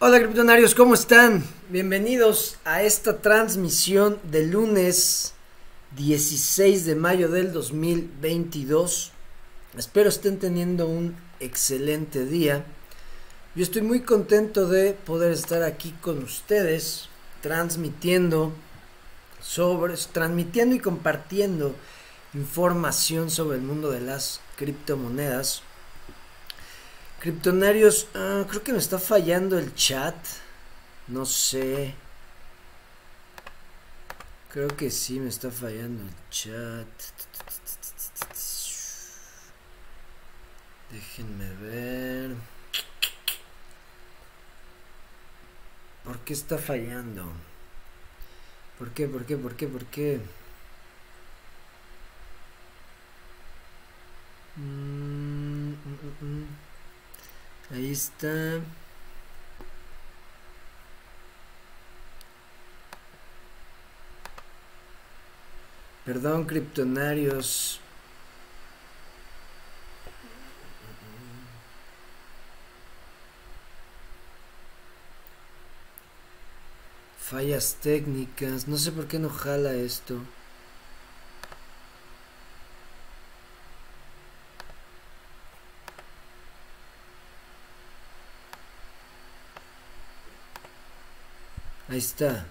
Hola criptonarios, ¿cómo están? Bienvenidos a esta transmisión de lunes 16 de mayo del 2022. Espero estén teniendo un excelente día. Yo estoy muy contento de poder estar aquí con ustedes transmitiendo sobre transmitiendo y compartiendo información sobre el mundo de las criptomonedas. Criptonarios, ah, creo que me está fallando el chat. No sé. Creo que sí me está fallando el chat. Déjenme ver. ¿Por qué está fallando? ¿Por qué? ¿Por qué? ¿Por qué? ¿Por qué? Mm, mm, mm, Ahí está. Perdón, criptonarios. Fallas técnicas. No sé por qué no jala esto. Ahí está.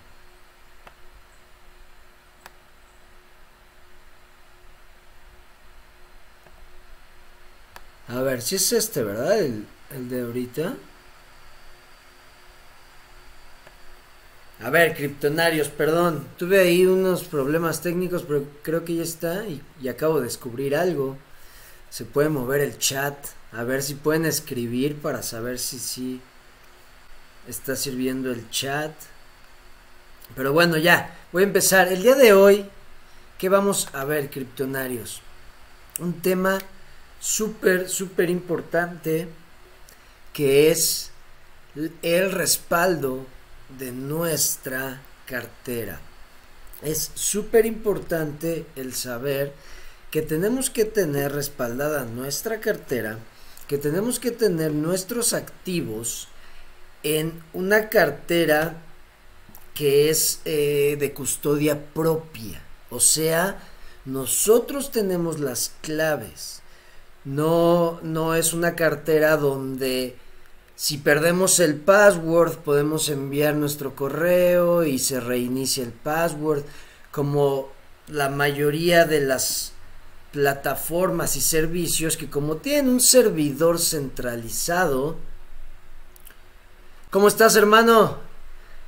A ver, si es este, ¿verdad? El, el de ahorita. A ver, criptonarios, perdón. Tuve ahí unos problemas técnicos, pero creo que ya está y, y, acabo de descubrir algo. Se puede mover el chat. A ver si pueden escribir para saber si sí está sirviendo el chat. Pero bueno, ya, voy a empezar. El día de hoy, ¿qué vamos a ver, criptonarios? Un tema súper, súper importante que es el respaldo de nuestra cartera. Es súper importante el saber que tenemos que tener respaldada nuestra cartera, que tenemos que tener nuestros activos en una cartera que es eh, de custodia propia. O sea, nosotros tenemos las claves. No, no es una cartera donde si perdemos el password podemos enviar nuestro correo y se reinicia el password. Como la mayoría de las plataformas y servicios que como tienen un servidor centralizado. ¿Cómo estás hermano?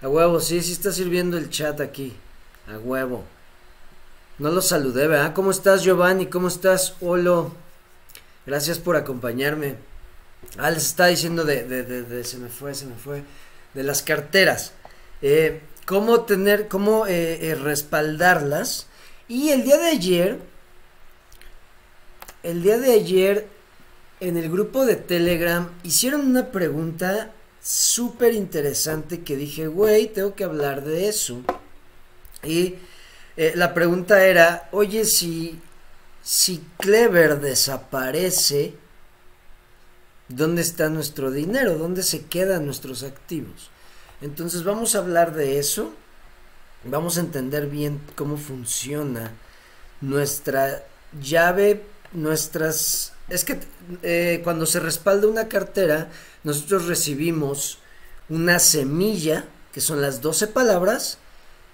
A huevo, sí, sí está sirviendo el chat aquí. A huevo. No lo saludé, ¿verdad? ¿Cómo estás, Giovanni? ¿Cómo estás, Olo? Gracias por acompañarme. Ah, les está diciendo de, de, de, se me fue, se me fue. De las carteras. Eh, cómo tener, cómo eh, eh, respaldarlas. Y el día de ayer, el día de ayer, en el grupo de Telegram, hicieron una pregunta súper interesante que dije, güey, tengo que hablar de eso. Y eh, la pregunta era, oye, si, si Clever desaparece, ¿dónde está nuestro dinero? ¿Dónde se quedan nuestros activos? Entonces vamos a hablar de eso. Vamos a entender bien cómo funciona nuestra llave, nuestras... Es que eh, cuando se respalda una cartera, nosotros recibimos una semilla, que son las 12 palabras,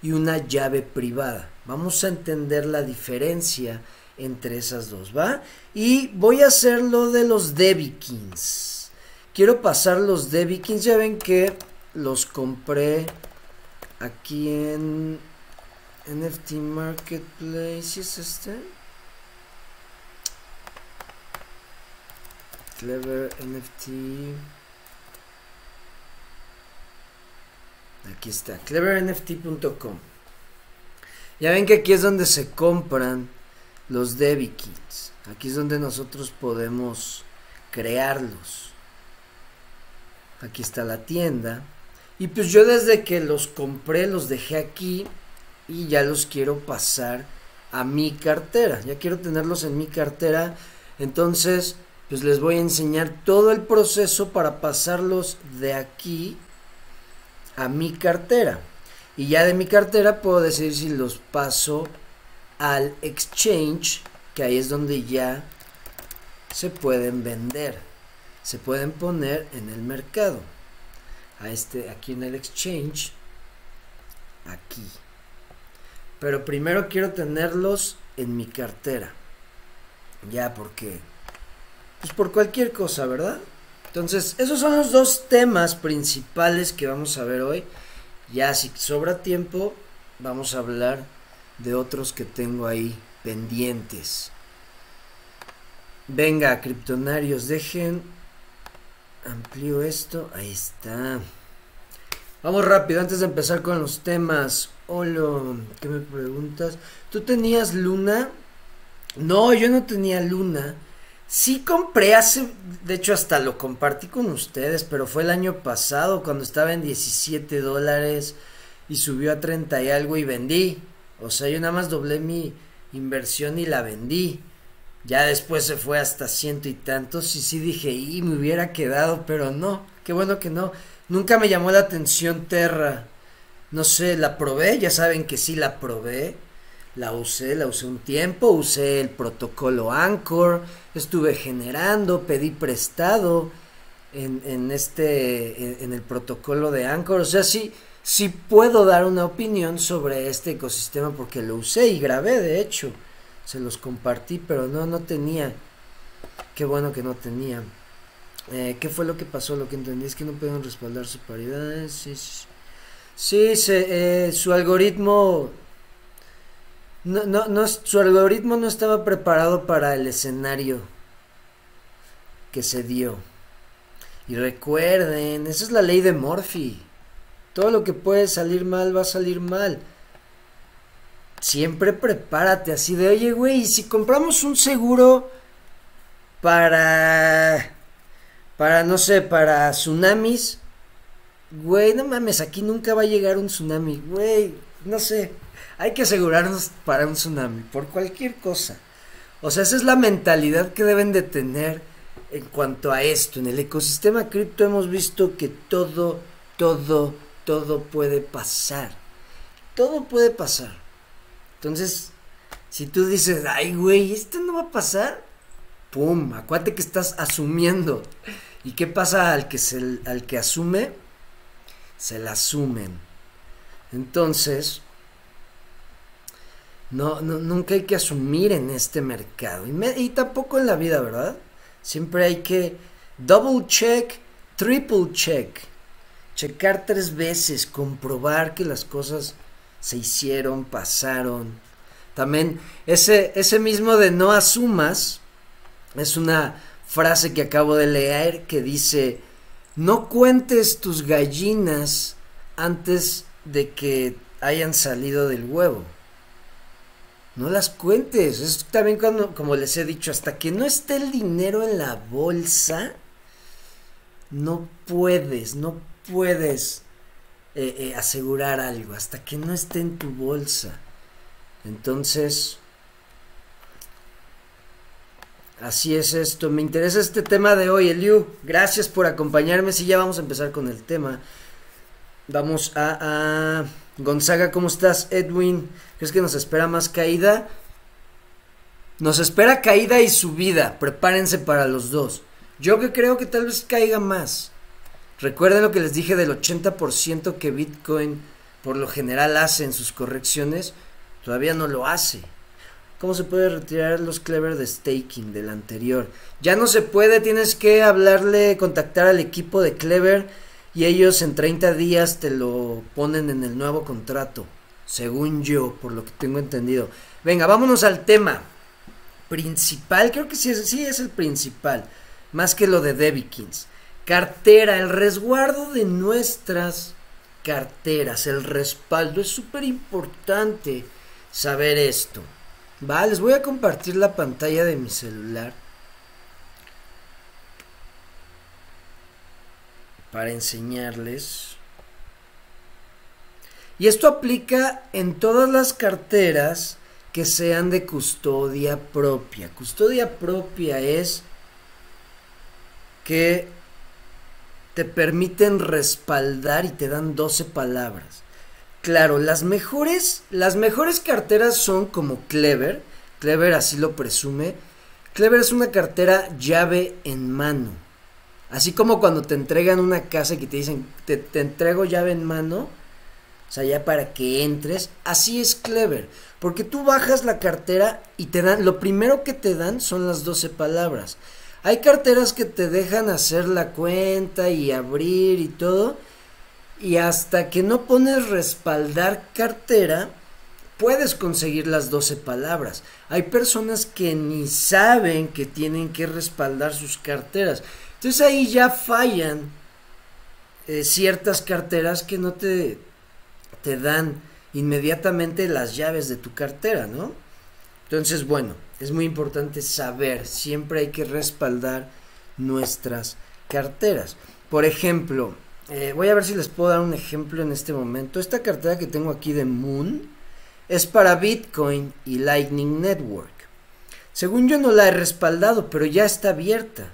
y una llave privada. Vamos a entender la diferencia entre esas dos, ¿va? Y voy a hacer lo de los Debikins. Quiero pasar los Debikins, ya ven que los compré aquí en NFT Marketplace, ¿es este? Clever NFT. Aquí está, clevernft.com. Ya ven que aquí es donde se compran los Debbie Kits. Aquí es donde nosotros podemos crearlos. Aquí está la tienda. Y pues yo desde que los compré los dejé aquí y ya los quiero pasar a mi cartera. Ya quiero tenerlos en mi cartera. Entonces, pues les voy a enseñar todo el proceso para pasarlos de aquí a mi cartera. Y ya de mi cartera puedo decir si los paso al exchange, que ahí es donde ya se pueden vender. Se pueden poner en el mercado. A este, aquí en el exchange. Aquí. Pero primero quiero tenerlos en mi cartera. Ya porque... Pues por cualquier cosa, ¿verdad? Entonces, esos son los dos temas principales que vamos a ver hoy. Ya si sobra tiempo, vamos a hablar de otros que tengo ahí pendientes. Venga, criptonarios, dejen. Amplío esto. Ahí está. Vamos rápido, antes de empezar con los temas. Hola, ¿qué me preguntas? ¿Tú tenías luna? No, yo no tenía luna. Sí compré hace, de hecho hasta lo compartí con ustedes, pero fue el año pasado cuando estaba en 17 dólares y subió a 30 y algo y vendí. O sea, yo nada más doblé mi inversión y la vendí. Ya después se fue hasta ciento y tantos y sí dije, y me hubiera quedado, pero no, qué bueno que no. Nunca me llamó la atención Terra. No sé, la probé, ya saben que sí la probé. La usé, la usé un tiempo, usé el protocolo Anchor, estuve generando, pedí prestado en, en este, en, el protocolo de Anchor. O sea, sí, puedo dar una opinión sobre este ecosistema porque lo usé y grabé, de hecho. Se los compartí, pero no, no tenía. Qué bueno que no tenía. Eh, ¿Qué fue lo que pasó? Lo que entendí es que no pueden respaldar su paridad. Sí, sí. Sí, se, eh, su algoritmo no, no, no, su algoritmo no estaba preparado para el escenario que se dio. Y recuerden, esa es la ley de Morphy. Todo lo que puede salir mal va a salir mal. Siempre prepárate así de, oye, güey, si compramos un seguro para, para, no sé, para tsunamis, güey, no mames, aquí nunca va a llegar un tsunami, güey, no sé hay que asegurarnos para un tsunami, por cualquier cosa. O sea, esa es la mentalidad que deben de tener en cuanto a esto. En el ecosistema cripto hemos visto que todo, todo, todo puede pasar. Todo puede pasar. Entonces, si tú dices, ay, güey, esto no va a pasar, pum, acuérdate que estás asumiendo. ¿Y qué pasa al que, se, al que asume? Se la asumen. Entonces, no, no, nunca hay que asumir en este mercado. Y, y tampoco en la vida, ¿verdad? Siempre hay que double check, triple check. Checar tres veces, comprobar que las cosas se hicieron, pasaron. También ese, ese mismo de no asumas es una frase que acabo de leer que dice, no cuentes tus gallinas antes de que hayan salido del huevo no las cuentes. Es también cuando, como les he dicho, hasta que no esté el dinero en la bolsa, no puedes, no puedes eh, eh, asegurar algo, hasta que no esté en tu bolsa. Entonces, así es esto. Me interesa este tema de hoy, Eliu. Gracias por acompañarme. Si ya vamos a empezar con el tema. Vamos a, a Gonzaga, ¿cómo estás? Edwin, ¿crees que nos espera más caída? Nos espera caída y subida. Prepárense para los dos. Yo que creo que tal vez caiga más. Recuerden lo que les dije del 80% que Bitcoin por lo general hace en sus correcciones. Todavía no lo hace. ¿Cómo se puede retirar los clever de staking del anterior? Ya no se puede, tienes que hablarle, contactar al equipo de clever y ellos en 30 días te lo ponen en el nuevo contrato, según yo, por lo que tengo entendido. Venga, vámonos al tema principal, creo que sí sí es el principal, más que lo de Debikins. Cartera, el resguardo de nuestras carteras, el respaldo, es súper importante saber esto. Va, les voy a compartir la pantalla de mi celular para enseñarles. Y esto aplica en todas las carteras que sean de custodia propia. Custodia propia es que te permiten respaldar y te dan 12 palabras. Claro, las mejores, las mejores carteras son como Clever. Clever así lo presume. Clever es una cartera llave en mano. Así como cuando te entregan una casa y que te dicen, te, te entrego llave en mano, o sea, ya para que entres, así es Clever. Porque tú bajas la cartera y te dan, lo primero que te dan son las 12 palabras. Hay carteras que te dejan hacer la cuenta y abrir y todo. Y hasta que no pones respaldar cartera, puedes conseguir las 12 palabras. Hay personas que ni saben que tienen que respaldar sus carteras. Entonces ahí ya fallan eh, ciertas carteras que no te, te dan inmediatamente las llaves de tu cartera, ¿no? Entonces, bueno, es muy importante saber, siempre hay que respaldar nuestras carteras. Por ejemplo, eh, voy a ver si les puedo dar un ejemplo en este momento. Esta cartera que tengo aquí de Moon es para Bitcoin y Lightning Network. Según yo no la he respaldado, pero ya está abierta.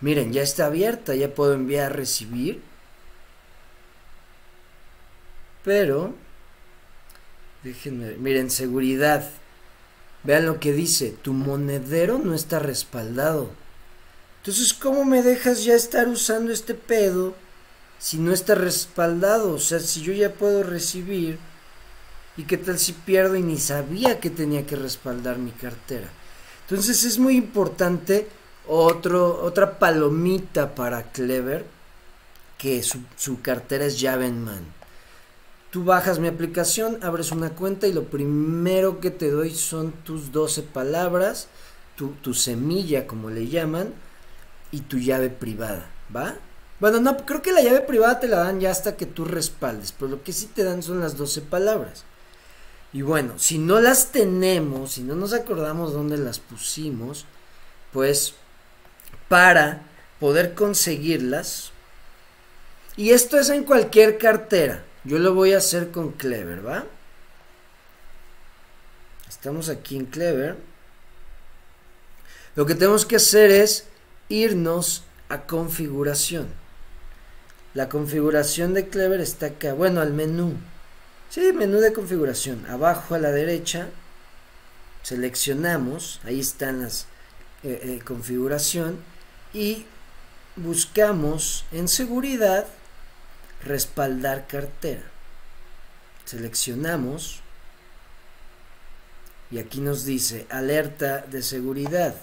Miren, ya está abierta, ya puedo enviar, recibir. Pero, déjenme, miren, seguridad. Vean lo que dice, tu monedero no está respaldado. Entonces, ¿cómo me dejas ya estar usando este pedo si no está respaldado? O sea, si yo ya puedo recibir, ¿y qué tal si pierdo y ni sabía que tenía que respaldar mi cartera? Entonces es muy importante otro, otra palomita para Clever, que su, su cartera es llave en mano. Tú bajas mi aplicación, abres una cuenta y lo primero que te doy son tus 12 palabras, tu, tu semilla como le llaman, y tu llave privada, ¿va? Bueno, no, creo que la llave privada te la dan ya hasta que tú respaldes, pero lo que sí te dan son las 12 palabras. Y bueno, si no las tenemos, si no nos acordamos dónde las pusimos, pues para poder conseguirlas, y esto es en cualquier cartera, yo lo voy a hacer con Clever, ¿va? Estamos aquí en Clever. Lo que tenemos que hacer es irnos a configuración. La configuración de Clever está acá. Bueno, al menú. Sí, menú de configuración. Abajo a la derecha. Seleccionamos. Ahí están las eh, eh, configuración. Y buscamos en seguridad respaldar cartera. Seleccionamos y aquí nos dice alerta de seguridad.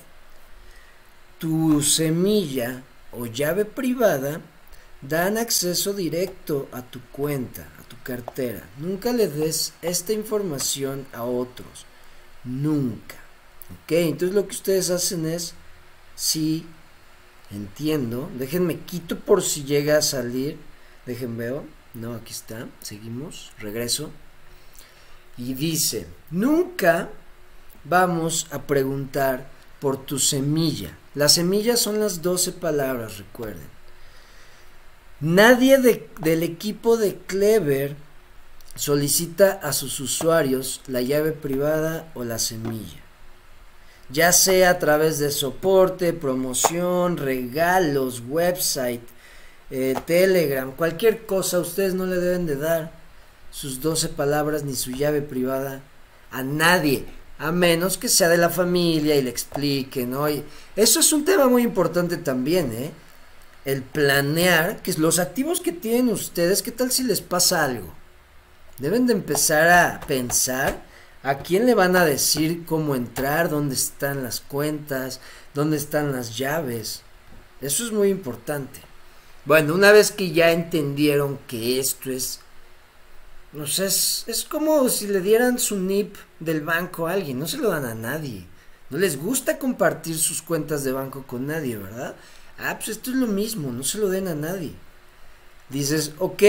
Tu semilla o llave privada dan acceso directo a tu cuenta, a tu cartera. Nunca le des esta información a otros. Nunca. Ok, entonces lo que ustedes hacen es, si entiendo, déjenme quito por si llega a salir Dejen veo. No, aquí está. Seguimos. Regreso. Y dice, nunca vamos a preguntar por tu semilla. Las semillas son las 12 palabras, recuerden. Nadie del equipo de Clever solicita a sus usuarios la llave privada o la semilla. Ya sea a través de soporte, promoción, regalos, website, eh, Telegram, cualquier cosa, ustedes no le deben de dar sus 12 palabras ni su llave privada a nadie, a menos que sea de la familia y le expliquen, ¿no? eso es un tema muy importante también, ¿eh? El planear, que los activos que tienen ustedes, ¿qué tal si les pasa algo? Deben de empezar a pensar a quién le van a decir cómo entrar, dónde están las cuentas, dónde están las llaves. Eso es muy importante. Bueno, una vez que ya entendieron que esto es, no sé, es, como si le dieran su NIP del banco a alguien, no se lo dan a nadie. No les gusta compartir sus cuentas de banco con nadie, ¿verdad? Ah, pues esto es lo mismo, no se lo den a nadie. Dices, ok,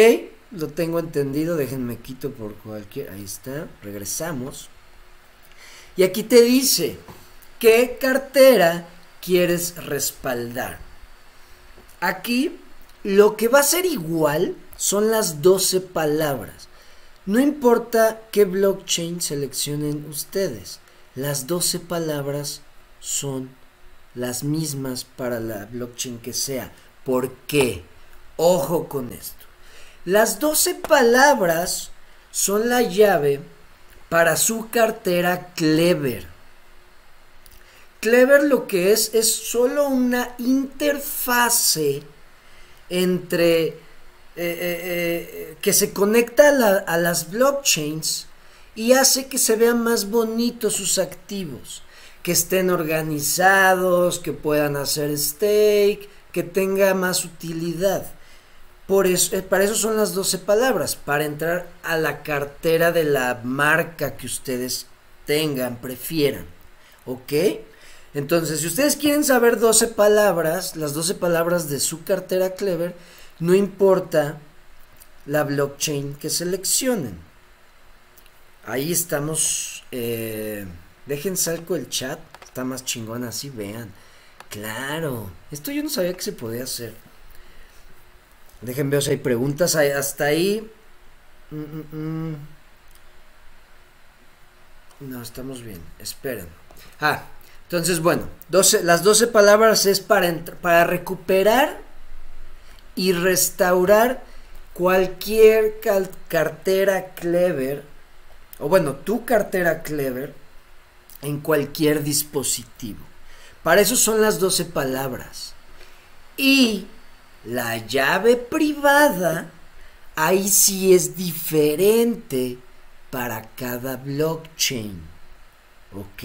lo tengo entendido, déjenme quito por cualquier... Ahí está, regresamos. Y aquí te dice, ¿qué cartera quieres respaldar? Aquí lo que va a ser igual son las 12 palabras. No importa qué blockchain seleccionen ustedes, las 12 palabras son las mismas para la blockchain que sea. ¿Por qué? Ojo con esto. Las 12 palabras son la llave para su cartera Clever. Clever lo que es es solo una interfase entre eh, eh, eh, que se conecta a, las blockchains y hace que se vean más bonitos sus activos, que estén organizados, que puedan hacer stake, que tenga más utilidad. Por eso, para eso son las 12 palabras, para entrar a la cartera de la marca que ustedes tengan, prefieran. ¿Ok? Entonces, si ustedes quieren saber 12 palabras, las 12 palabras de su cartera Clever, no importa la blockchain que seleccionen. Ahí estamos. Eh, dejen salco el chat. Está más chingón así, vean. Claro. Esto yo no sabía que se podía hacer. Dejen ver si hay preguntas. Hasta ahí. Mm, mm, mm. No, estamos bien. Esperen. Ah, entonces, bueno, las 12 palabras es para, para recuperar y restaurar cualquier cartera clever, o bueno, tu cartera clever, en cualquier dispositivo. Para eso son las 12 palabras. Y la llave privada, ahí sí es diferente para cada blockchain. ¿Ok?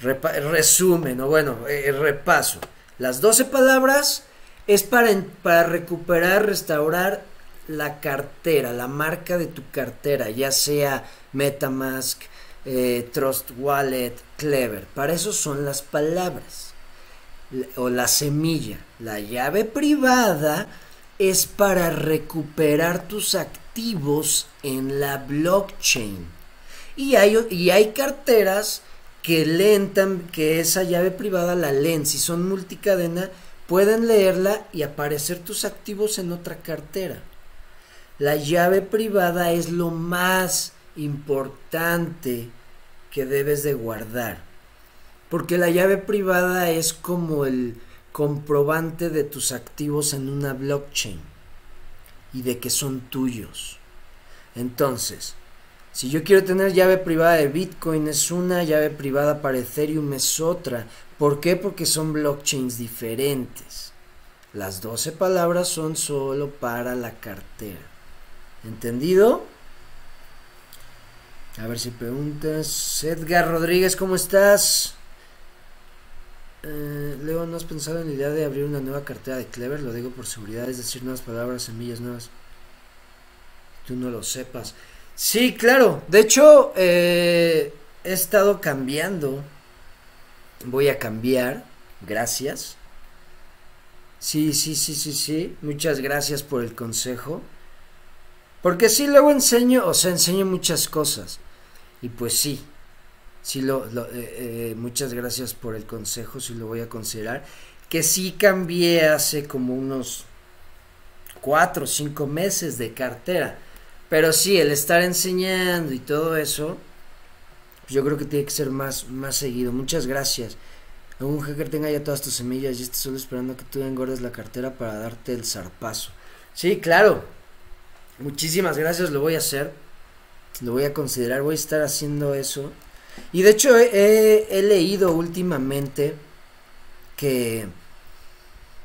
resumen, o bueno, eh, repaso. Las 12 palabras es para, para recuperar, restaurar la cartera, la marca de tu cartera, ya sea Metamask, eh, Trust Wallet, Clever. Para eso son las palabras. O la semilla. La llave privada es para recuperar tus activos en la blockchain. Y hay, y hay carteras que leen que esa llave privada la leen. Si son multicadena, pueden leerla y aparecer tus activos en otra cartera. La llave privada es lo más importante que debes de guardar. Porque la llave privada es como el comprobante de tus activos en una blockchain y de que son tuyos. Entonces, si yo quiero tener llave privada de Bitcoin es una, llave privada para Ethereum es otra. ¿Por qué? Porque son blockchains diferentes. Las 12 palabras son solo para la cartera. ¿Entendido? A ver si preguntas. Edgar Rodríguez, ¿cómo estás? Eh, Leo, ¿no has pensado en la idea de abrir una nueva cartera de Clever? Lo digo por seguridad, es decir, nuevas palabras, semillas nuevas. Tú no lo sepas. Sí, claro. De hecho, eh, he estado cambiando. Voy a cambiar. Gracias. Sí, sí, sí, sí, sí. Muchas gracias por el consejo. Porque sí, luego enseño, o sea, enseño muchas cosas. Y pues sí, sí, lo, eh, eh, muchas gracias por el consejo, sí lo voy a considerar. Que sí cambié hace como unos cuatro o cinco meses de cartera. Pero sí, el estar enseñando y todo eso, yo creo que tiene que ser más, más seguido. Muchas gracias. Un hacker tenga ya todas tus semillas y esté solo esperando que tú engordes la cartera para darte el zarpazo. Sí, claro. Muchísimas gracias, lo voy a hacer. Lo voy a considerar, voy a estar haciendo eso. Y de hecho he, leído últimamente que,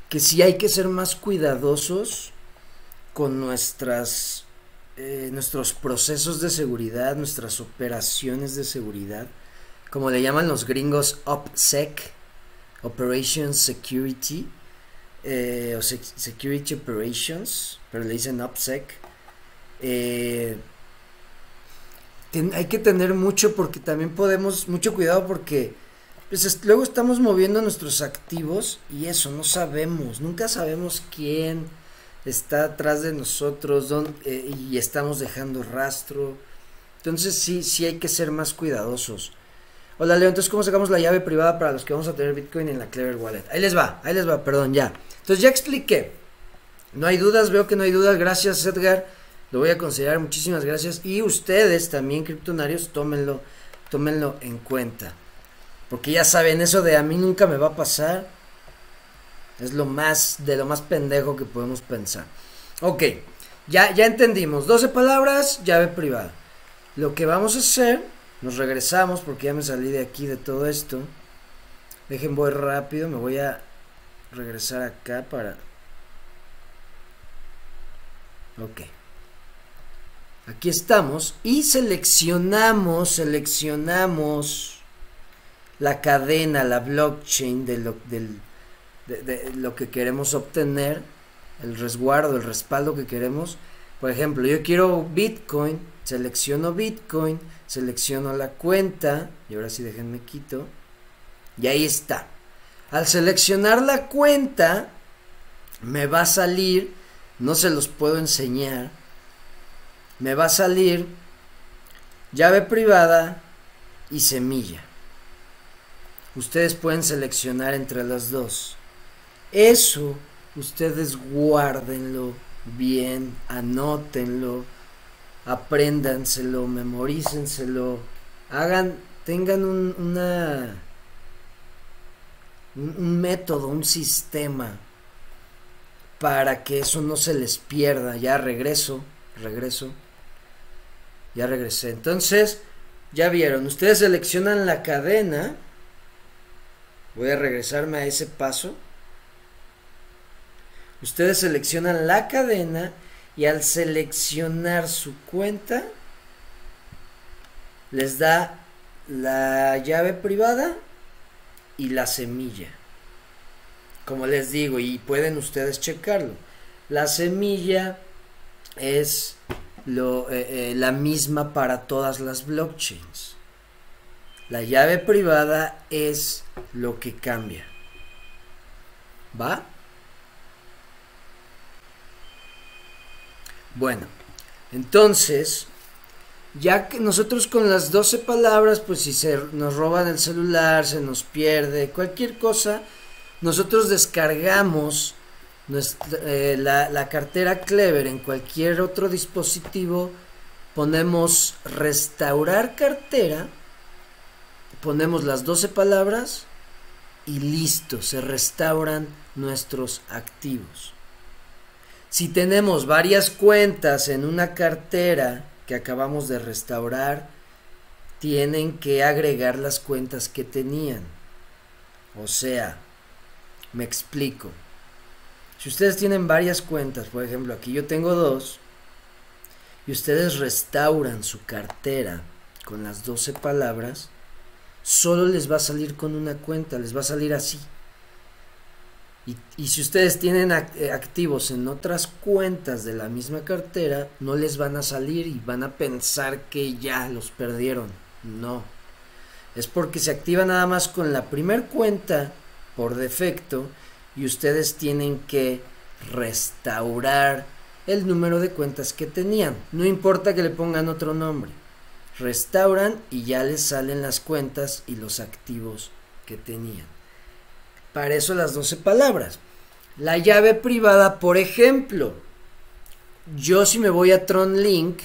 que hay que ser más cuidadosos con nuestras eh, nuestros procesos de seguridad, nuestras operaciones de seguridad, como le llaman los gringos OPSEC, Operation Security, eh, o Security Operations, pero le dicen OPSEC. Eh, hay que tener mucho porque también podemos, mucho cuidado porque pues, luego estamos moviendo nuestros activos y eso, no sabemos, nunca sabemos quién está atrás de nosotros eh, y estamos dejando rastro. Entonces sí, sí hay que ser más cuidadosos. Hola Leo, entonces ¿cómo sacamos la llave privada para los que vamos a tener Bitcoin en la Clever Wallet? Ahí les va, ahí les va, perdón, ya. Entonces ya expliqué. No hay dudas, veo que no hay dudas. Gracias Edgar, lo voy a considerar, muchísimas gracias. Y ustedes también, criptonarios, tómenlo, tómenlo en cuenta. Porque ya saben, eso de a mí nunca me va a pasar Es lo más, de lo más pendejo que podemos pensar. Ok, ya, ya entendimos. 12 palabras, llave privada. Lo que vamos a hacer, nos regresamos porque ya me salí de aquí de todo esto. Dejen, voy rápido, me voy a regresar acá para... Ok. Aquí estamos y seleccionamos, seleccionamos la cadena, la blockchain de lo, que queremos obtener, el resguardo, el respaldo que queremos. Por ejemplo, yo quiero Bitcoin, selecciono Bitcoin, selecciono la cuenta y ahora sí déjenme quito. Y ahí está. Al seleccionar la cuenta, me va a salir, no se los puedo enseñar, me va a salir llave privada y semilla. Ustedes pueden seleccionar entre las dos. Eso ustedes guárdenlo bien, anótenlo, apréndanselo, memorícenselo, hagan, tengan un, una, un método, un sistema para que eso no se les pierda. Ya regreso, regreso. Ya regresé. Entonces, ya vieron, ustedes seleccionan la cadena. Voy a regresarme a ese paso. Ustedes seleccionan la cadena y al seleccionar su cuenta les da la llave privada y la semilla. Como les digo, y pueden ustedes checarlo. La semilla es lo, eh, eh, la misma para todas las blockchains. La llave privada es lo que cambia. ¿Va? Bueno, entonces, ya que nosotros con las 12 palabras, pues si se nos roban el celular, se nos pierde, cualquier cosa, nosotros descargamos eh, la, cartera Clever en cualquier otro dispositivo, ponemos restaurar cartera, ponemos las 12 palabras y listo, se restauran nuestros activos. Si tenemos varias cuentas en una cartera que acabamos de restaurar, tienen que agregar las cuentas que tenían. O sea, me explico. Si ustedes tienen varias cuentas, por ejemplo, aquí yo tengo dos, y ustedes restauran su cartera con las 12 palabras, solo les va a salir con una cuenta, les va a salir así. Y, y, si ustedes tienen eh, activos en otras cuentas de la misma cartera, no les van a salir y van a pensar que ya los perdieron. No. Es porque se activa nada más con la primer cuenta por defecto y ustedes tienen que restaurar el número de cuentas que tenían. No importa que le pongan otro nombre. Restauran y ya les salen las cuentas y los activos que tenían. Para eso las 12 palabras. La llave privada, por ejemplo, yo si me voy a TronLink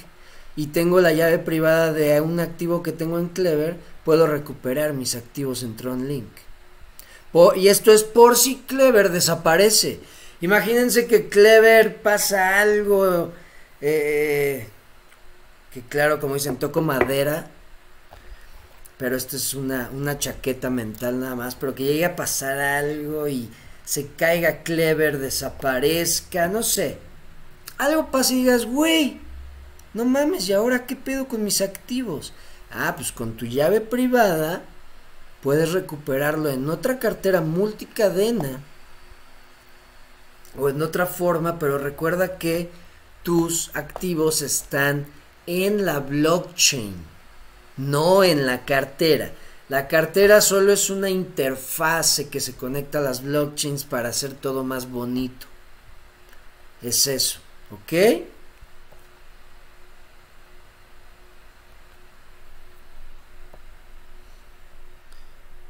y tengo la llave privada de un activo que tengo en Clever, puedo recuperar mis activos en Y esto es por si Clever desaparece. Imagínense que Clever pasa algo. Eh, que claro, como dicen, toco madera. Pero esto es una, una chaqueta mental nada más. Pero que llegue a pasar algo y se caiga Clever, desaparezca, no sé. Algo pasa y digas, güey, no mames, ¿y ahora qué pedo con mis activos? Ah, pues con tu llave privada puedes recuperarlo en otra cartera multicadena o en otra forma, pero recuerda que tus activos están en la blockchain, no en la cartera. La cartera solo es una interfase que se conecta a las blockchains para hacer todo más bonito. Es eso, ¿ok?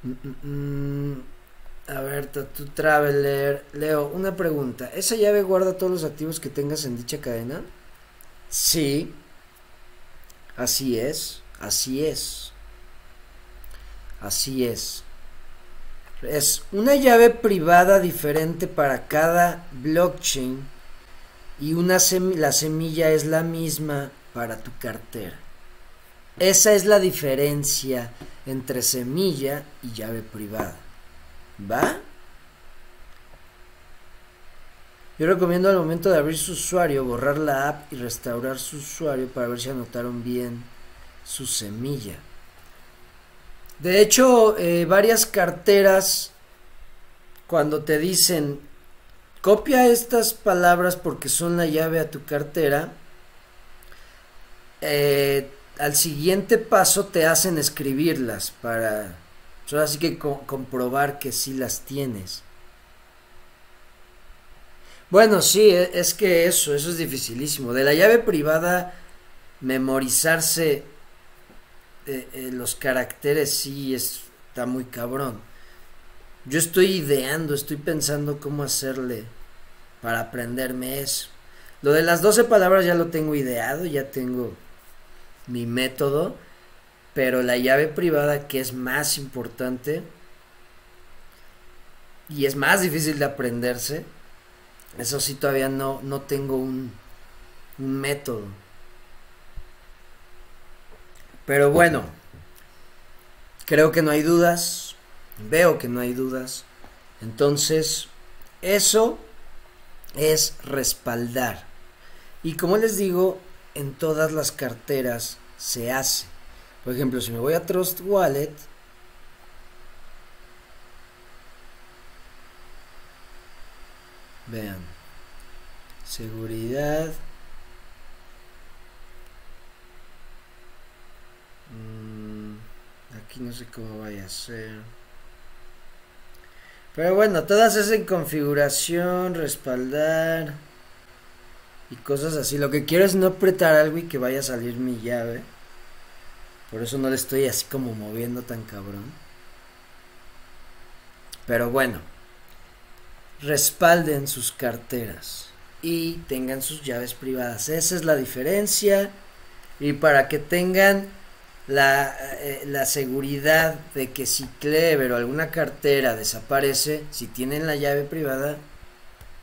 Mm, a ver, tu Traveler. Leo, una pregunta. ¿Esa llave guarda todos los activos que tengas en dicha cadena? Sí. Así es. Así es. Así es. Es una llave privada diferente para cada blockchain y una la semilla es la misma para tu cartera. Esa es la diferencia entre semilla y llave privada. ¿Va? Yo recomiendo al momento de abrir su usuario borrar la app y restaurar su usuario para ver si anotaron bien su semilla. De hecho, eh, varias carteras cuando te dicen copia estas palabras porque son la llave a tu cartera, eh, al siguiente paso te hacen escribirlas para, así que comprobar que sí las tienes. Bueno, sí, e, es que eso, eso es dificilísimo. De la llave privada, memorizarse eh, eh, los caracteres sí está muy cabrón. Yo estoy ideando, estoy pensando cómo hacerle para aprenderme eso. Lo de las 12 palabras ya lo tengo ideado, ya tengo mi método, pero la llave privada que es más importante y es más difícil de aprenderse, eso sí, todavía no, no tengo un, un método. Pero bueno, creo que no hay dudas, veo que no hay dudas. Entonces, eso es respaldar. Y como les digo, en todas las carteras se hace. Por ejemplo, si me voy a Trust Wallet, Vean. Seguridad. Mm, aquí no sé cómo vaya a ser. Pero bueno, todas es en configuración, respaldar y cosas así. Lo que quiero es no apretar algo y que vaya a salir mi llave. Por eso no le estoy así como moviendo tan cabrón. Pero bueno respalden sus carteras y tengan sus llaves privadas. Esa es la diferencia. Y para que tengan la, eh, la, seguridad de que si Clever o alguna cartera desaparece, si tienen la llave privada,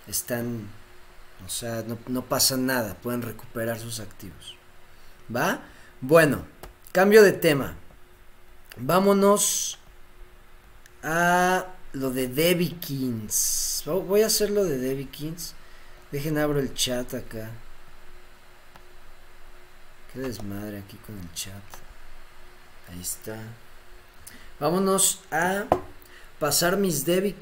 están, o sea, no, no pasa nada, pueden recuperar sus activos. ¿Va? Bueno, cambio de tema. Vámonos a lo de Debbie Kings. Voy a hacer lo de Debbie Kings. Dejen abro el chat acá. Qué desmadre aquí con el chat. Ahí está. Vámonos a pasar mis Debbie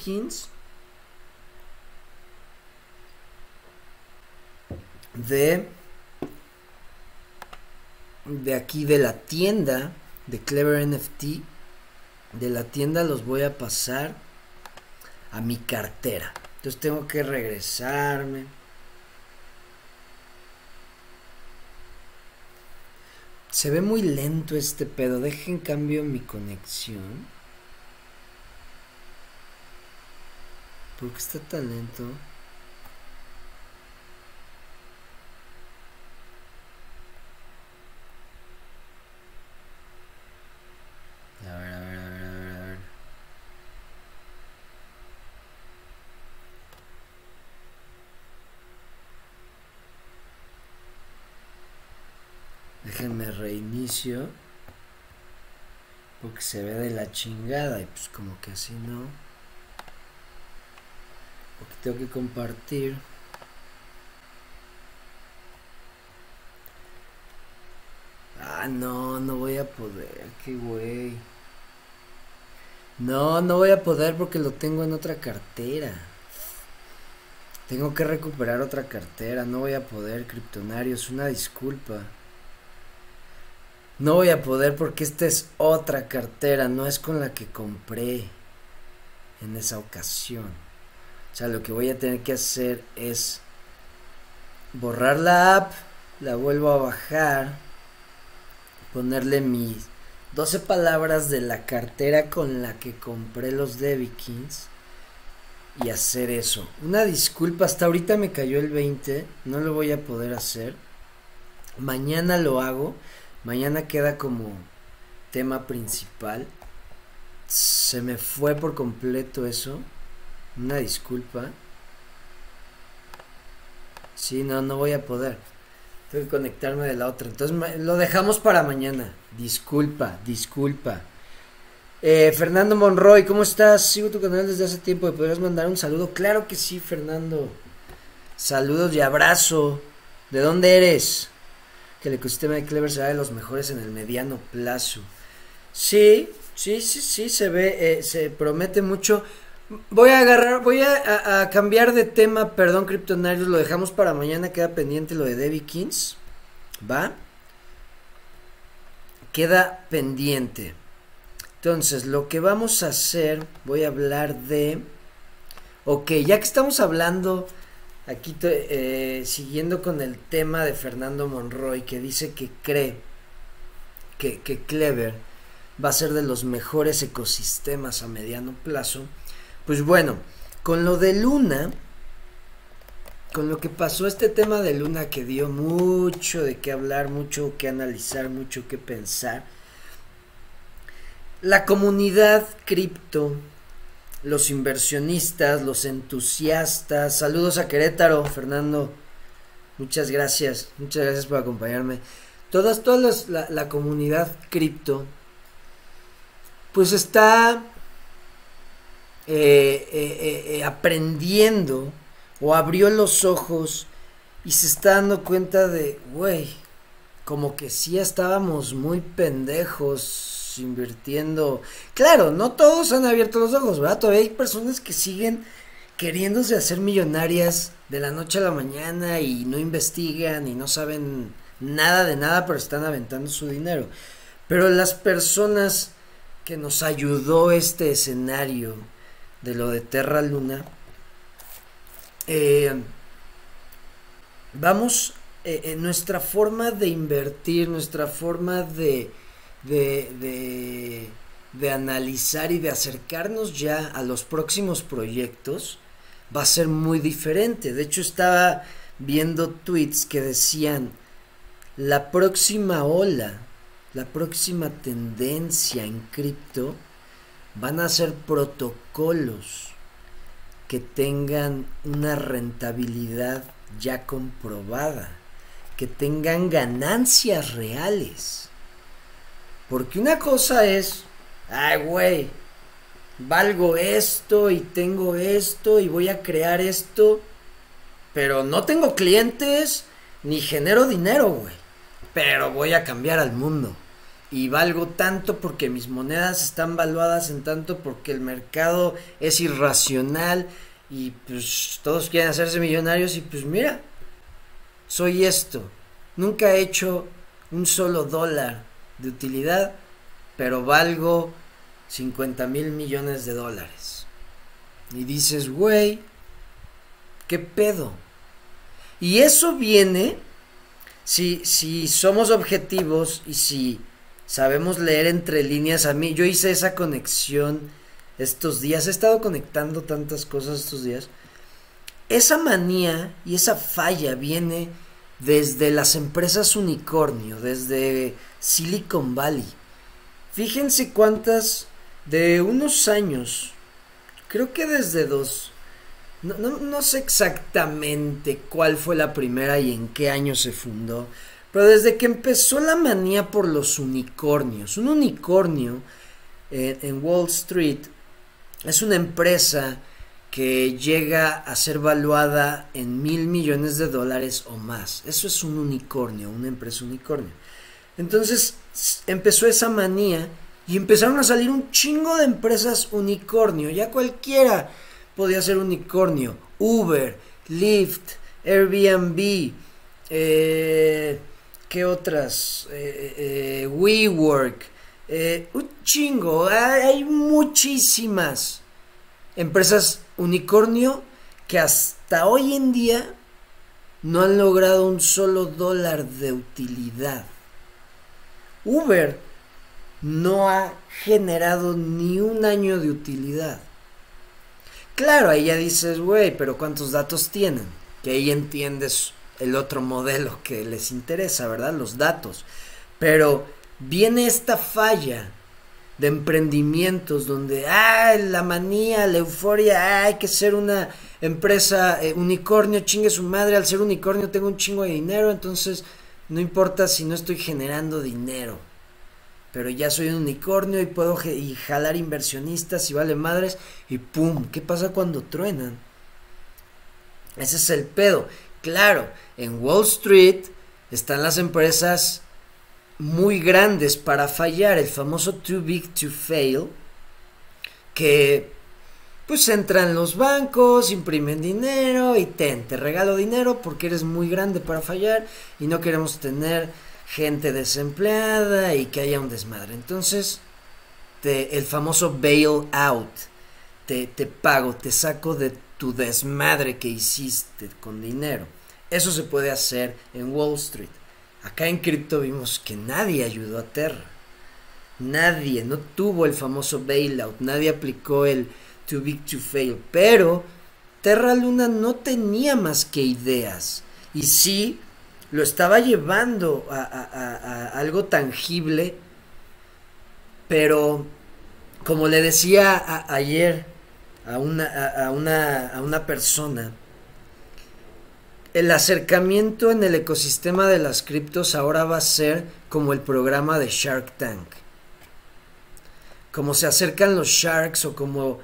De de aquí de la tienda de Clever NFT de la tienda los voy a pasar a mi cartera. Entonces tengo que regresarme. Se ve muy lento este pedo. Dejen cambio mi conexión. ¿Por qué está tan lento? Déjenme reinicio. Porque se ve de la chingada. Y pues como que así no. Porque tengo que compartir. Ah, no, no voy a poder. Qué güey. No, no voy a poder porque lo tengo en otra cartera. Tengo que recuperar otra cartera. No voy a poder, Es Una disculpa. No voy a poder porque esta es otra cartera, no es con la que compré en esa ocasión. O sea, lo que voy a tener que hacer es borrar la app, la vuelvo a bajar, ponerle mis 12 palabras de la cartera con la que compré los Debikins y hacer eso. Una disculpa, hasta ahorita me cayó el 20, no lo voy a poder hacer. Mañana lo hago. Mañana queda como tema principal. se me fue por completo eso. Una disculpa. Sí, no, no voy a poder. Tengo que conectarme de la otra. Entonces lo dejamos para mañana. Disculpa, disculpa. Eh, Fernando Monroy, ¿cómo estás? Sigo tu canal desde hace tiempo. ¿Me podrías mandar un saludo? Claro que sí, Fernando. Saludos y abrazo. ¿De dónde eres? Que el ecosistema de Clever será de los mejores en el mediano plazo. Sí, sí, sí, sí, se ve, eh, se promete mucho. Voy a agarrar, voy a, cambiar de tema, perdón, Kryptonarios, lo dejamos para mañana, queda pendiente lo de Debbie Kings, ¿va? Queda pendiente. Entonces, lo que vamos a hacer, voy a hablar de... Ok, ya que estamos hablando, aquí eh, siguiendo con el tema de Fernando Monroy, que dice que cree que, que Clever va a ser de los mejores ecosistemas a mediano plazo, pues bueno, con lo de Luna, con lo que pasó este tema de Luna que dio mucho de qué hablar, mucho que analizar, mucho que pensar, la comunidad cripto, los inversionistas, los entusiastas, saludos a Querétaro, Fernando, muchas gracias, muchas gracias por acompañarme. Todas, todas la, comunidad cripto, pues está eh, eh, eh, aprendiendo o abrió los ojos y se está dando cuenta de, güey, como que sí estábamos muy pendejos invirtiendo. Claro, no todos han abierto los ojos, ¿verdad? Todavía hay personas que siguen queriéndose hacer millonarias de la noche a la mañana y no investigan y no saben nada de nada, pero están aventando su dinero. Pero las personas que nos ayudó este escenario, de lo de Terra Luna, eh, vamos, eh, en nuestra forma de invertir, nuestra forma de, de, de, de analizar y de acercarnos ya a los próximos proyectos, va a ser muy diferente. De hecho, estaba viendo tweets que decían, la próxima ola, la próxima tendencia en cripto, van a ser protocolos que tengan una rentabilidad ya comprobada, que tengan ganancias reales. Porque una cosa es, ay güey, valgo esto y tengo esto y voy a crear esto, pero no tengo clientes ni genero dinero, güey. Pero voy a cambiar al mundo y valgo tanto porque mis monedas están valuadas en tanto porque el mercado es irracional y pues todos quieren hacerse millonarios y pues mira, soy esto. Nunca he hecho un solo dólar de utilidad, pero valgo 50 mil millones de dólares. Y dices, güey, ¿qué pedo? Y eso viene si, si somos objetivos y si sabemos leer entre líneas. A mí, yo hice esa conexión estos días, he estado conectando tantas cosas estos días. Esa manía y esa falla viene desde las empresas unicornio, desde Silicon Valley. Fíjense cuántas de unos años, creo que desde dos, no, no, sé exactamente cuál fue la primera y en qué año se fundó, pero desde que empezó la manía por los unicornios, un unicornio eh, en Wall Street es una empresa que llega a ser valuada en mil millones de dólares o más. Eso es un unicornio, una empresa unicornio. Entonces empezó esa manía y empezaron a salir un chingo de empresas unicornio. Ya cualquiera podía ser unicornio. Uber, Lyft, Airbnb, eh, ¿Qué otras? Eh, eh, WeWork. Un chingo. Hay muchísimas empresas unicornio que hasta hoy en día no han logrado un solo dólar de utilidad. Uber no ha generado ni un año de utilidad. Claro, ahí ya dices, güey, pero ¿cuántos datos tienen? Que ahí entiendes el otro modelo que les interesa, ¿verdad? Los datos. Pero viene esta falla de emprendimientos donde, ah, la manía, la euforia, hay que ser una empresa eh, unicornio, chingue su madre, al ser unicornio tengo un chingo de dinero, entonces no importa si no estoy generando dinero. Pero ya soy un unicornio y puedo y jalar inversionistas y vale madres y pum, ¿qué pasa cuando truenan? Ese es el pedo. Claro, en Wall Street están las empresas muy grandes para fallar, el famoso too big to fail, que pues entran los bancos, imprimen dinero y ten, te regalo dinero porque eres muy grande para fallar y no queremos tener gente desempleada y que haya un desmadre. Entonces, te, el famoso bail out, te, te pago, te saco de tu desmadre que hiciste con dinero. Eso se puede hacer en Wall Street. Acá en cripto vimos que nadie ayudó a Terra. Nadie, no tuvo el famoso bailout, nadie aplicó el too big to fail. Pero Terra Luna no tenía más que ideas. Y sí, lo estaba llevando a, algo tangible. Pero, como le decía ayer a una, una, a una persona, el acercamiento en el ecosistema de las criptos ahora va a ser como el programa de Shark Tank. Como se acercan los sharks o como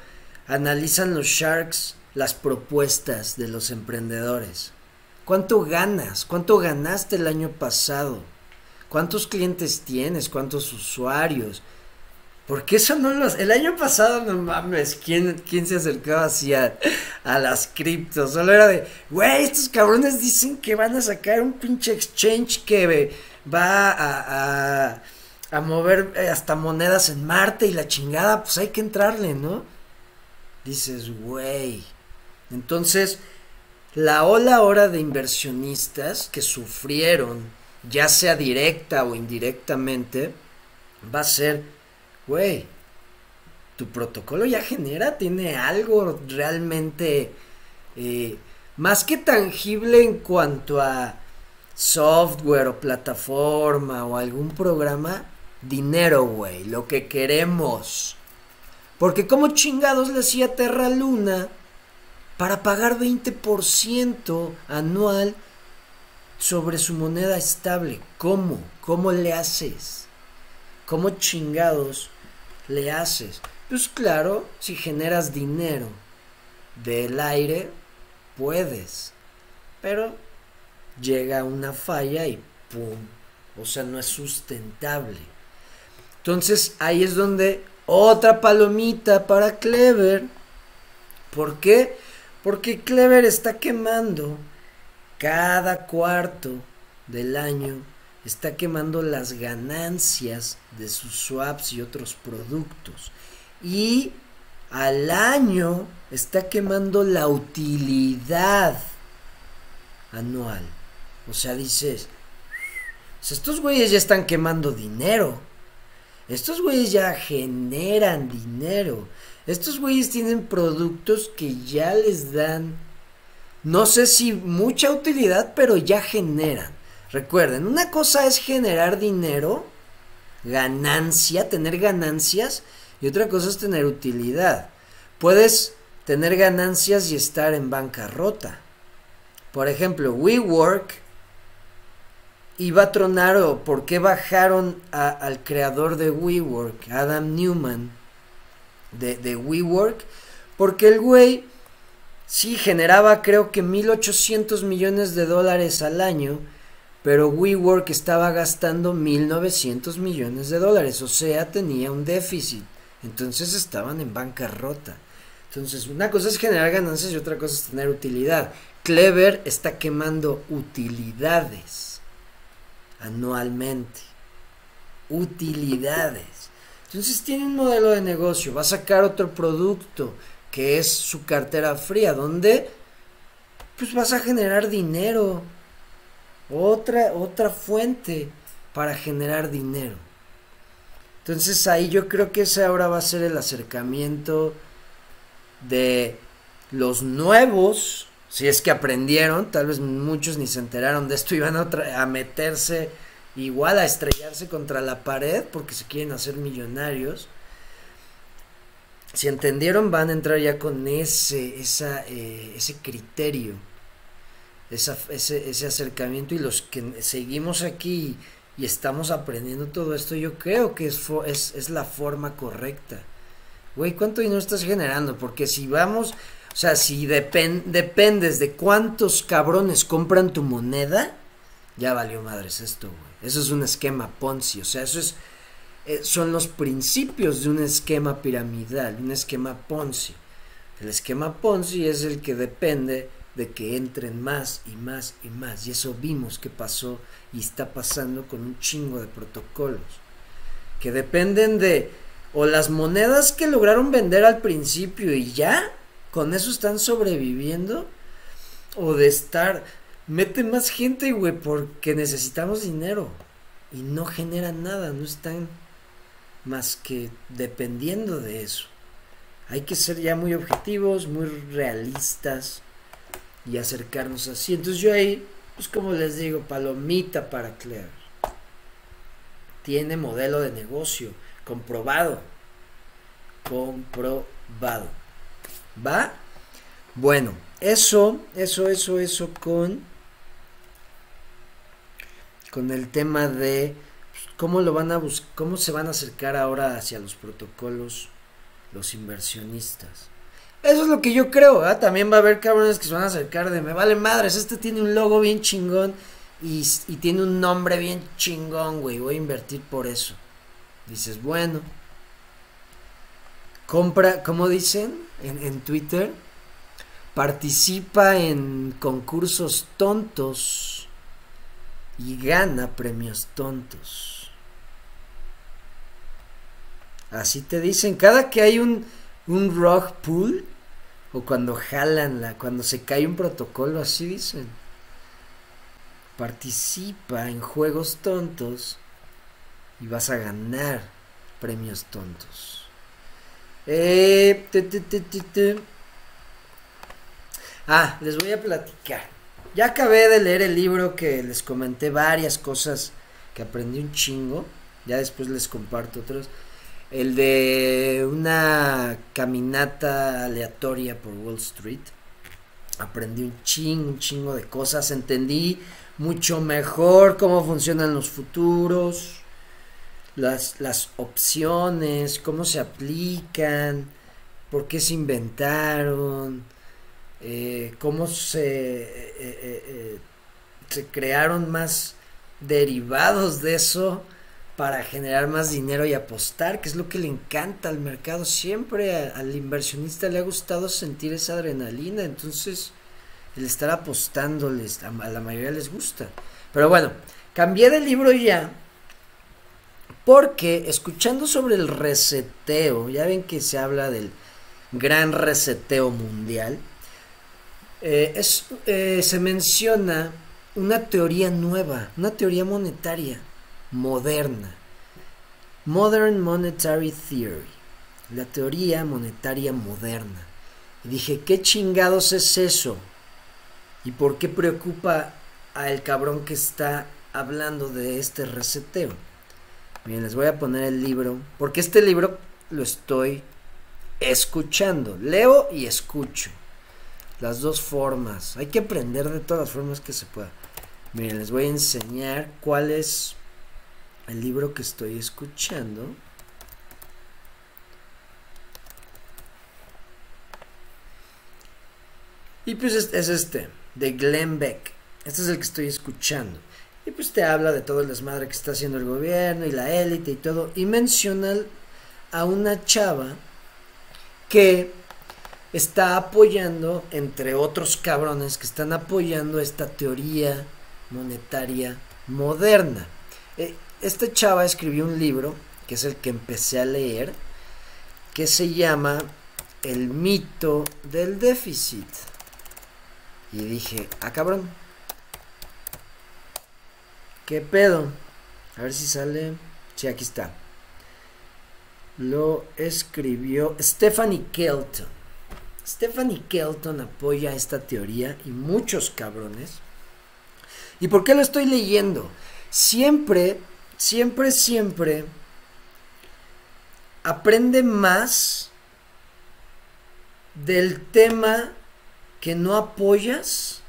analizan los sharks las propuestas de los emprendedores. ¿Cuánto ganas? ¿Cuánto ganaste el año pasado? ¿Cuántos clientes tienes? ¿Cuántos usuarios? Porque eso no los... El año pasado, no mames, ¿quién, quién se acercaba así a, las criptos? Solo era de, güey, estos cabrones dicen que van a sacar un pinche exchange que va a, a, a mover eh, hasta monedas en Marte y la chingada, pues hay que entrarle, ¿no? Dices, güey. Entonces, la ola ahora de inversionistas que sufrieron, ya sea directa o indirectamente, va a ser güey, tu protocolo ya genera, tiene algo realmente eh, más que tangible en cuanto a software o plataforma o algún programa, dinero, güey, lo que queremos. Porque como chingados le hacía Terra Luna para pagar 20% anual sobre su moneda estable. ¿Cómo? ¿Cómo le haces? ¿Cómo chingados le haces? Pues claro, si generas dinero del aire, puedes. Pero llega una falla y ¡pum! O sea, no es sustentable. Entonces ahí es donde otra palomita para Clever. ¿Por qué? Porque Clever está quemando cada cuarto del año está quemando las ganancias de sus swaps y otros productos. Y al año está quemando la utilidad anual. O sea, dices, pues estos güeyes ya están quemando dinero. Estos güeyes ya generan dinero. Estos güeyes tienen productos que ya les dan, no sé si mucha utilidad, pero ya generan. Recuerden, una cosa es generar dinero, ganancia, tener ganancias, y otra cosa es tener utilidad. Puedes tener ganancias y estar en bancarrota. Por ejemplo, WeWork iba a tronar o por qué bajaron al creador de WeWork, Adam Newman, de, de WeWork, porque el güey sí generaba creo que 1.800 millones de dólares al año pero WeWork estaba gastando 1.900 millones de dólares, o sea, tenía un déficit. Entonces estaban en bancarrota. Entonces, una cosa es generar ganancias y otra cosa es tener utilidad. Clever está quemando utilidades anualmente. Utilidades. Entonces tiene un modelo de negocio, va a sacar otro producto que es su cartera fría, donde pues vas a generar dinero otra, otra fuente para generar dinero. Entonces ahí yo creo que ese ahora va a ser el acercamiento de los nuevos, si es que aprendieron, tal vez muchos ni se enteraron de esto y van a, a meterse igual a estrellarse contra la pared porque se quieren hacer millonarios. si entendieron, van a entrar ya con ese, esa, eh, ese criterio, ese, ese acercamiento y los que seguimos aquí y estamos aprendiendo todo esto, yo creo que es, es, es la forma correcta. Güey, ¿cuánto dinero estás generando? Porque si vamos, o sea, si dependes de cuántos cabrones compran tu moneda, ya valió madres esto, güey. Eso es un esquema Ponzi, o sea, eso es eh, son los principios de un esquema piramidal, un esquema Ponzi. El esquema Ponzi es el que depende de que entren más y más y más. Y eso vimos que pasó y está pasando con un chingo de protocolos. Que dependen de o las monedas que lograron vender al principio y ya, con eso están sobreviviendo. O de estar, mete más gente, güey, porque necesitamos dinero. Y no generan nada, no están más que dependiendo de eso. Hay que ser ya muy objetivos, muy realistas y acercarnos así. Entonces yo ahí, pues como les digo, palomita para Claire. Tiene modelo de negocio, comprobado. Comprobado. ¿Va? Bueno, eso, eso, eso, eso con con el tema de ¿Cómo lo van a cómo se van a acercar ahora hacia los protocolos los inversionistas? Eso es lo que yo creo, ¿ah? También va a haber cabrones que se van a acercar de me vale madres, este tiene un logo bien chingón y, tiene un nombre bien chingón, güey, voy a invertir por eso. Dices, bueno, compra, ¿cómo dicen en, en Twitter? Participa en concursos tontos y gana premios tontos. Así te dicen, cada que hay un, un rock pool, o cuando jalan, la, cuando se cae un protocolo, así dicen. Participa en juegos tontos y vas a ganar premios tontos. Eh, ah, les voy a platicar. Ya acabé de leer el libro que les comenté varias cosas que aprendí un chingo. Ya después les comparto otros el de una caminata aleatoria por Wall Street. Aprendí un chingo, un chingo de cosas, entendí mucho mejor cómo funcionan los futuros, las, las opciones, cómo se aplican, por qué se inventaron, eh, cómo se, eh, eh, se crearon más derivados de eso para generar más dinero y apostar, que es lo que le encanta al mercado. Siempre al inversionista le ha gustado sentir esa adrenalina, entonces el estar apostándoles a, la mayoría les gusta. Pero bueno, cambié de libro ya, porque escuchando sobre el reseteo, ya ven que se habla del gran reseteo mundial, eh, es, eh, se menciona una teoría nueva, una teoría monetaria moderna. Modern Monetary Theory, la teoría monetaria moderna. Y dije, ¿qué chingados es eso? ¿Y por qué preocupa a el cabrón que está hablando de este reseteo? Bien, les voy a poner el libro, porque este libro lo estoy escuchando. Leo y escucho. Las dos formas. Hay que aprender de todas las formas que se pueda. Miren, les voy a enseñar cuál es el libro que estoy escuchando. Y pues es, este de Glenn Beck. Este es el que estoy escuchando. Y pues te habla de todo el desmadre que está haciendo el gobierno y la élite y todo. Y menciona a una chava que está apoyando entre otros cabrones que están apoyando esta teoría monetaria moderna. Eh, este chava escribió un libro, que es el que empecé a leer, que se llama El mito del déficit. Y dije, ah cabrón, ¿qué pedo? A ver si sale. Sí, aquí está. Lo escribió Stephanie Kelton. Stephanie Kelton apoya esta teoría y muchos cabrones. ¿Y por qué lo estoy leyendo? Siempre siempre, siempre aprende más del tema que no apoyas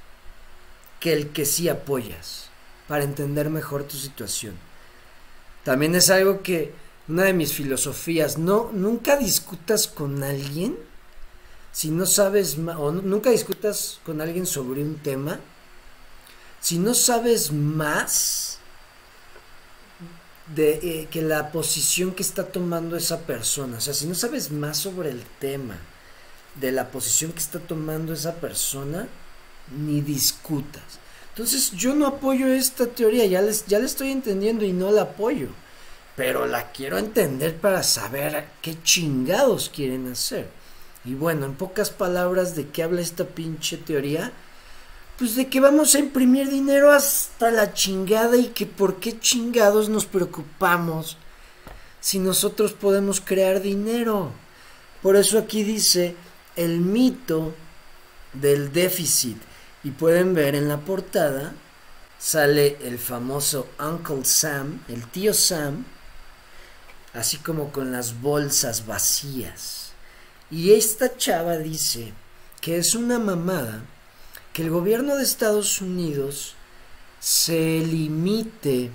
que el que sí apoyas, para entender mejor tu situación. También es algo que una de mis filosofías, no nunca discutas con alguien si no sabes o nunca discutas con alguien sobre un tema si no sabes más de eh, que la posición que está tomando esa persona, o sea, si no sabes más sobre el tema de la posición que está tomando esa persona, ni discutas. Entonces yo no apoyo esta teoría, ya, les, ya la estoy entendiendo y no la apoyo, pero la quiero entender para saber qué chingados quieren hacer. Y bueno, en pocas palabras, ¿de qué habla esta pinche teoría? Pues de que vamos a imprimir dinero hasta la chingada y que por qué chingados nos preocupamos si nosotros podemos crear dinero. Por eso aquí dice el mito del déficit. Y pueden ver en la portada, sale el famoso Uncle Sam, el tío Sam, así como con las bolsas vacías. Y esta chava dice que es una mamada que el gobierno de Estados Unidos se limite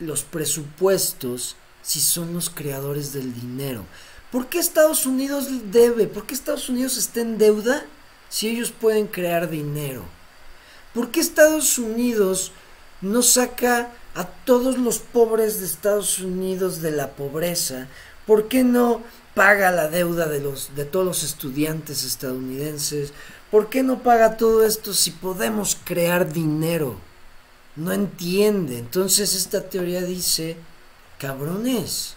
los presupuestos si son los creadores del dinero. ¿Por qué Estados Unidos debe? ¿Por qué Estados Unidos está en deuda si ellos pueden crear dinero? ¿Por qué Estados Unidos no saca a todos los pobres de Estados Unidos de la pobreza? ¿Por qué no paga la deuda de los de todos los estudiantes estadounidenses? ¿Por qué no paga todo esto si podemos crear dinero? No entiende. Entonces esta teoría dice, cabrones,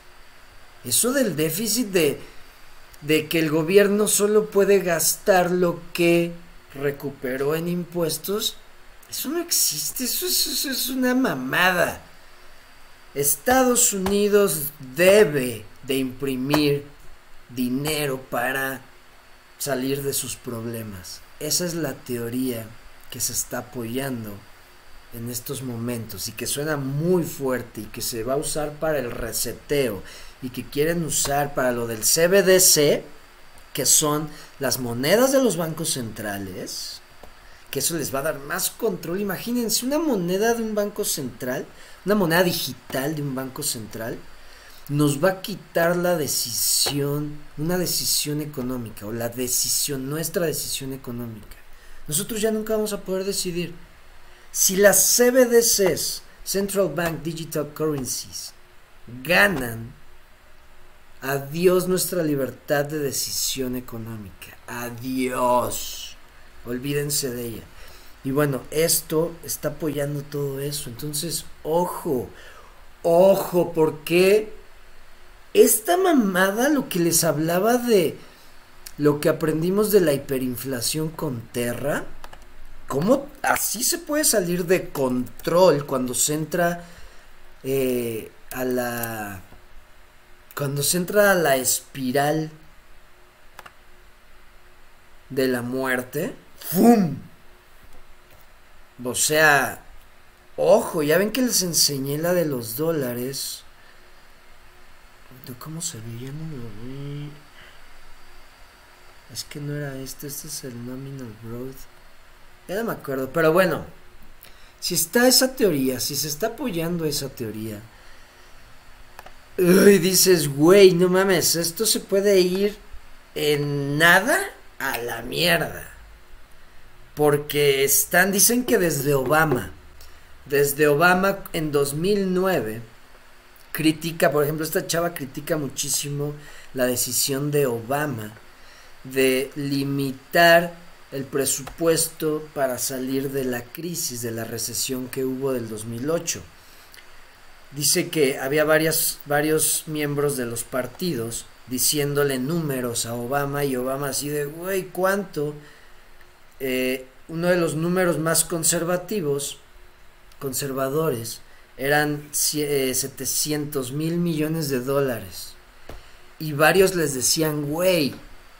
eso del déficit de, de que el gobierno solo puede gastar lo que recuperó en impuestos, eso no existe, eso, eso es una mamada. Estados Unidos debe de imprimir dinero para salir de sus problemas. Esa es la teoría que se está apoyando en estos momentos y que suena muy fuerte y que se va a usar para el reseteo y que quieren usar para lo del CBDC, que son las monedas de los bancos centrales, que eso les va a dar más control. Imagínense una moneda de un banco central, una moneda digital de un banco central, nos va a quitar la decisión, una decisión económica o la decisión, nuestra decisión económica. Nosotros ya nunca vamos a poder decidir. Si las CBDCs, Central Bank Digital Currencies, ganan, adiós nuestra libertad de decisión económica. Adiós. Olvídense de ella. Y bueno, esto está apoyando todo eso. Entonces, ojo, ojo, porque esta mamada lo que les hablaba de lo que aprendimos de la hiperinflación con Terra, ¿cómo así se puede salir de control cuando se entra eh, a la... cuando se entra a la espiral de la muerte? ¡Fum! O sea, ojo, ya ven que les enseñé la de los dólares cómo se veía? No lo Es que no era este, este es el nominal growth. Ya no me acuerdo, pero bueno. Si está esa teoría, si se está apoyando esa teoría. Y dices, güey, no mames, esto se puede ir en nada a la mierda. Porque están, dicen que desde Obama, desde Obama en 2009, critica, por ejemplo, esta chava critica muchísimo la decisión de Obama de limitar el presupuesto para salir de la crisis, de la recesión que hubo del 2008. Dice que había varios miembros de los partidos diciéndole números a Obama y Obama así de, güey, ¿cuánto? Eh, uno de los números más conservativos, conservadores, eran 700 eh, mil millones de dólares. Y varios les decían, güey,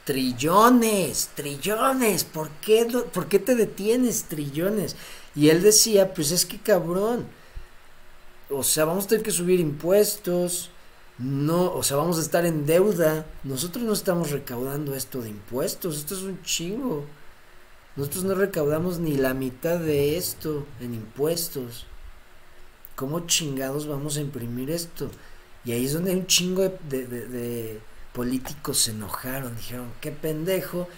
trillones, trillones, ¿por qué, ¿por qué te detienes, trillones? Y él decía, pues es que cabrón, o sea, vamos a tener que subir impuestos, no, o sea, vamos a estar en deuda. Nosotros no estamos recaudando esto de impuestos, esto es un chingo. Nosotros no recaudamos ni la mitad de esto en impuestos. ¿Cómo chingados vamos a imprimir esto? Y ahí es donde un chingo de, de políticos se enojaron, dijeron, qué pendejo,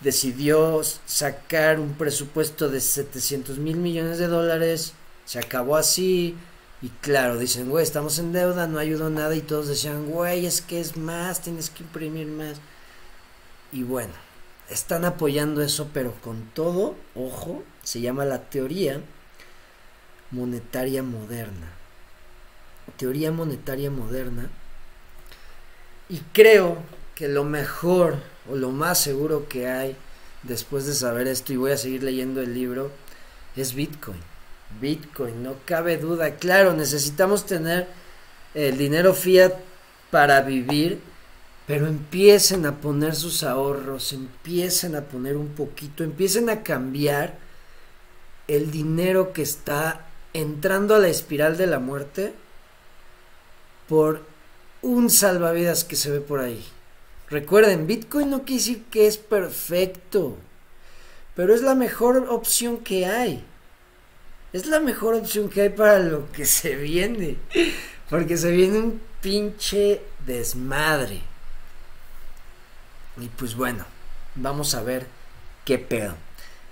decidió sacar un presupuesto de 700 mil millones de dólares, se acabó así, y claro, dicen, güey, estamos en deuda, no ayudó nada, y todos decían, güey, es que es más, tienes que imprimir más. Y bueno, están apoyando eso, pero con todo, ojo, se llama la teoría monetaria moderna. Teoría monetaria moderna y creo que lo mejor o lo más seguro que hay después de saber esto, y voy a seguir leyendo el libro, es Bitcoin. Bitcoin, no cabe duda. Claro, necesitamos tener el dinero fiat para vivir, pero empiecen a poner sus ahorros, empiecen a poner un poquito, empiecen a cambiar el dinero que está entrando a la espiral de la muerte por un salvavidas que se ve por ahí. Recuerden, Bitcoin no quiere decir que es perfecto, pero es la mejor opción que hay. Es la mejor opción que hay para lo que se viene. Porque se viene un pinche desmadre. Y pues bueno, vamos a ver qué pedo.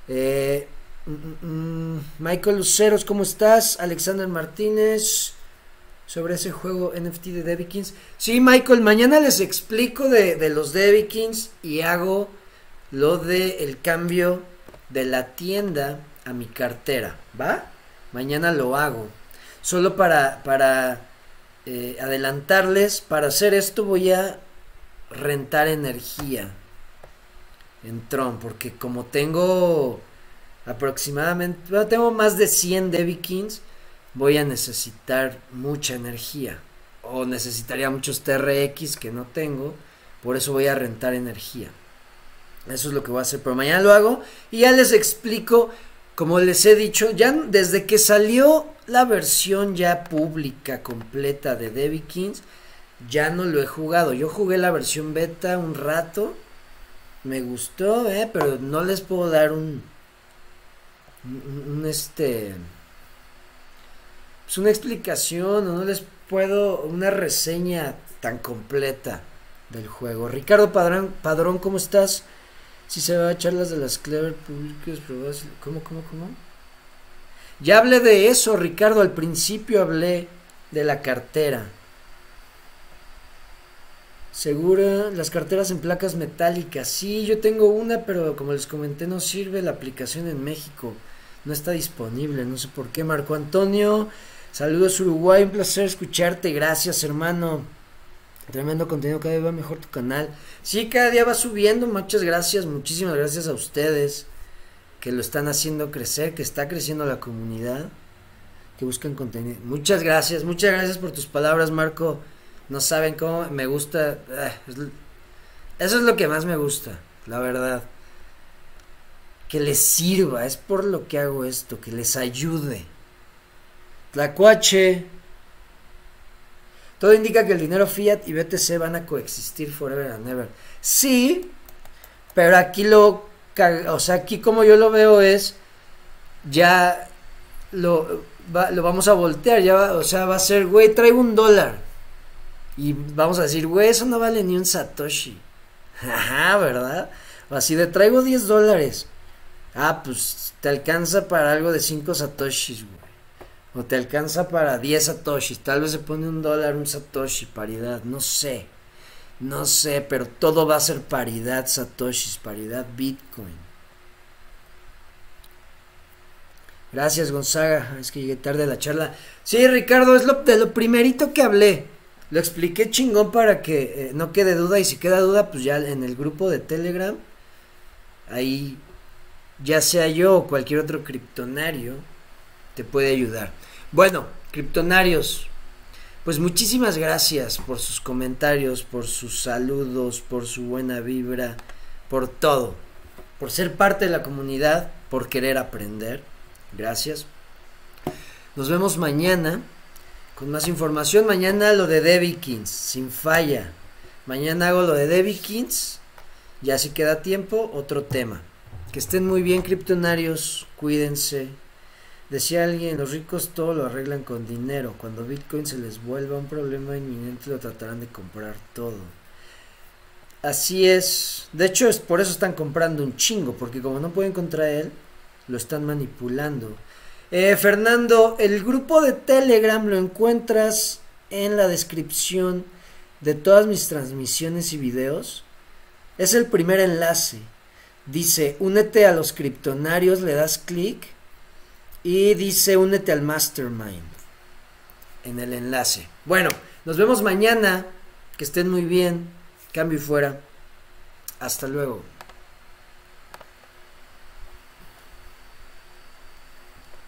Eh, Michael Luceros, ¿cómo estás? Alexander Martínez sobre ese juego NFT de Debbie Sí, Michael, mañana les explico de, de los Debbie y hago lo de el cambio de la tienda a mi cartera, ¿va? Mañana lo hago. Solo para, para eh, adelantarles, para hacer esto voy a rentar energía en Tron, porque como tengo aproximadamente, tengo más de 100 Debbie voy a necesitar mucha energía. O necesitaría muchos TRX que no tengo, por eso voy a rentar energía. Eso es lo que voy a hacer, pero mañana lo hago y ya les explico, como les he dicho, ya desde que salió la versión ya pública completa de Debbie Kings, ya no lo he jugado. Yo jugué la versión beta un rato, me gustó, eh, pero no les puedo dar un, un este pues una explicación o no les puedo una reseña tan completa del juego. Ricardo Padrón, Padrón ¿cómo estás? Si se va a echar las de las Clever Públicas, ¿cómo, cómo, cómo? Ya hablé de eso, Ricardo, al principio hablé de la cartera. Segura, las carteras en placas metálicas. Sí, yo tengo una, pero como les comenté, no sirve la aplicación en México. No está disponible, no sé por qué. Marco Antonio, Saludos Uruguay, un placer escucharte, gracias hermano. Tremendo contenido, cada día va mejor tu canal. Sí, cada día va subiendo, muchas gracias, muchísimas gracias a ustedes que lo están haciendo crecer, que está creciendo la comunidad, que buscan contenido. Muchas gracias, muchas gracias por tus palabras, Marco. No saben cómo me gusta. Eh, eso es lo que más me gusta, la verdad. Que les sirva, es por lo que hago esto, que les ayude. Tlacuache. Todo indica que el dinero fiat y BTC van a coexistir forever and ever. Sí, pero aquí lo, o sea, aquí como yo lo veo es, ya lo, lo vamos a voltear, ya o sea, va a ser, güey, traigo un dólar. Y vamos a decir, güey, eso no vale ni un satoshi. Ajá, ¿verdad? O así de, traigo 10 dólares. Ah, pues te alcanza para algo de 5 satoshis, güey. O te alcanza para 10 satoshis. Tal vez se pone un dólar, un satoshi, paridad. No sé. No sé, pero todo va a ser paridad satoshis, paridad bitcoin. Gracias Gonzaga, es que llegué tarde a la charla. Sí, Ricardo, es lo, de lo primerito que hablé. Lo expliqué chingón para que eh, no quede duda y si queda duda, pues ya en el grupo de Telegram, ahí ya sea yo o cualquier otro criptonario, te puede ayudar. Bueno, criptonarios, pues muchísimas gracias por sus comentarios, por sus saludos, por su buena vibra, por todo, por ser parte de la comunidad, por querer aprender. Gracias. Nos vemos mañana con más información. Mañana lo de Debbie sin falla. Mañana hago lo de Debbie Kings. Ya si queda tiempo, otro tema. Que estén muy bien, criptonarios. Cuídense. Decía alguien, los ricos todo lo arreglan con dinero. Cuando Bitcoin se les vuelva un problema inminente, lo tratarán de comprar todo. Así es. De hecho, es por eso están comprando un chingo, porque como no pueden contra él, lo están manipulando. Eh, Fernando, el grupo de Telegram lo encuentras en la descripción de todas mis transmisiones y videos. Es el primer enlace. Dice, únete a los criptonarios, le das clic y dice, únete al mastermind en el enlace. Bueno, nos vemos mañana. Que estén muy bien. Cambio y fuera. Hasta luego.